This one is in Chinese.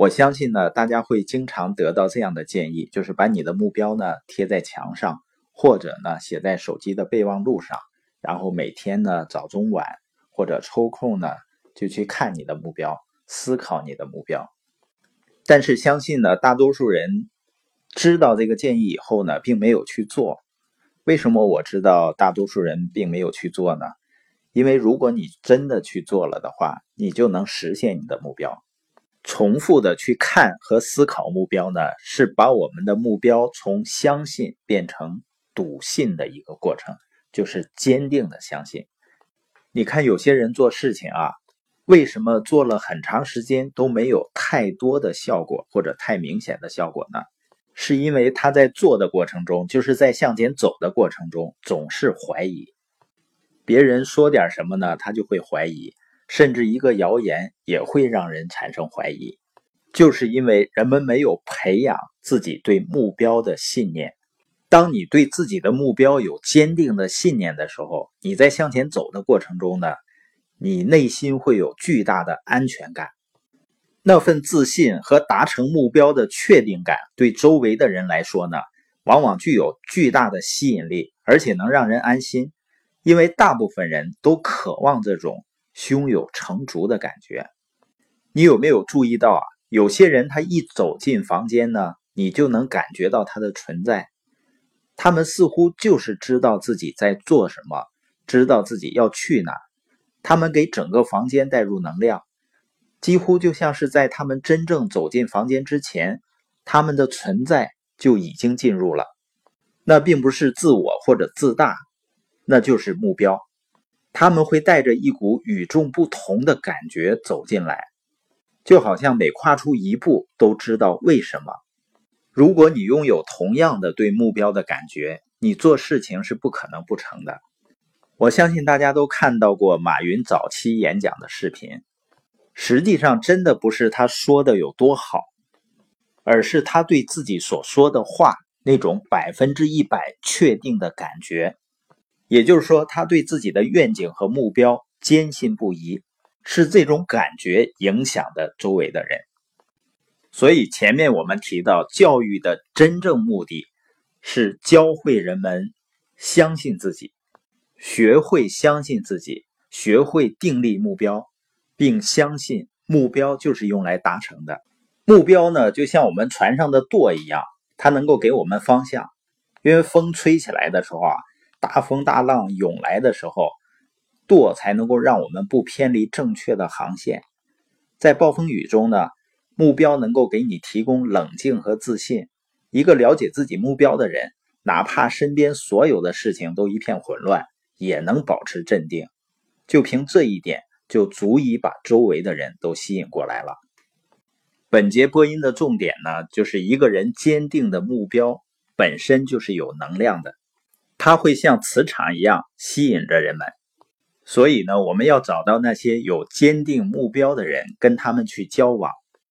我相信呢，大家会经常得到这样的建议，就是把你的目标呢贴在墙上，或者呢写在手机的备忘录上，然后每天呢早中晚或者抽空呢就去看你的目标，思考你的目标。但是相信呢，大多数人知道这个建议以后呢，并没有去做。为什么我知道大多数人并没有去做呢？因为如果你真的去做了的话，你就能实现你的目标。重复的去看和思考目标呢，是把我们的目标从相信变成笃信的一个过程，就是坚定的相信。你看有些人做事情啊，为什么做了很长时间都没有太多的效果或者太明显的效果呢？是因为他在做的过程中，就是在向前走的过程中，总是怀疑。别人说点什么呢，他就会怀疑。甚至一个谣言也会让人产生怀疑，就是因为人们没有培养自己对目标的信念。当你对自己的目标有坚定的信念的时候，你在向前走的过程中呢，你内心会有巨大的安全感。那份自信和达成目标的确定感，对周围的人来说呢，往往具有巨大的吸引力，而且能让人安心，因为大部分人都渴望这种。胸有成竹的感觉，你有没有注意到啊？有些人他一走进房间呢，你就能感觉到他的存在。他们似乎就是知道自己在做什么，知道自己要去哪。他们给整个房间带入能量，几乎就像是在他们真正走进房间之前，他们的存在就已经进入了。那并不是自我或者自大，那就是目标。他们会带着一股与众不同的感觉走进来，就好像每跨出一步都知道为什么。如果你拥有同样的对目标的感觉，你做事情是不可能不成的。我相信大家都看到过马云早期演讲的视频，实际上真的不是他说的有多好，而是他对自己所说的话那种百分之一百确定的感觉。也就是说，他对自己的愿景和目标坚信不疑，是这种感觉影响的周围的人。所以前面我们提到，教育的真正目的是教会人们相信自己，学会相信自己，学会订立目标，并相信目标就是用来达成的。目标呢，就像我们船上的舵一样，它能够给我们方向，因为风吹起来的时候啊。大风大浪涌来的时候，舵才能够让我们不偏离正确的航线。在暴风雨中呢，目标能够给你提供冷静和自信。一个了解自己目标的人，哪怕身边所有的事情都一片混乱，也能保持镇定。就凭这一点，就足以把周围的人都吸引过来了。本节播音的重点呢，就是一个人坚定的目标本身就是有能量的。它会像磁场一样吸引着人们，所以呢，我们要找到那些有坚定目标的人，跟他们去交往，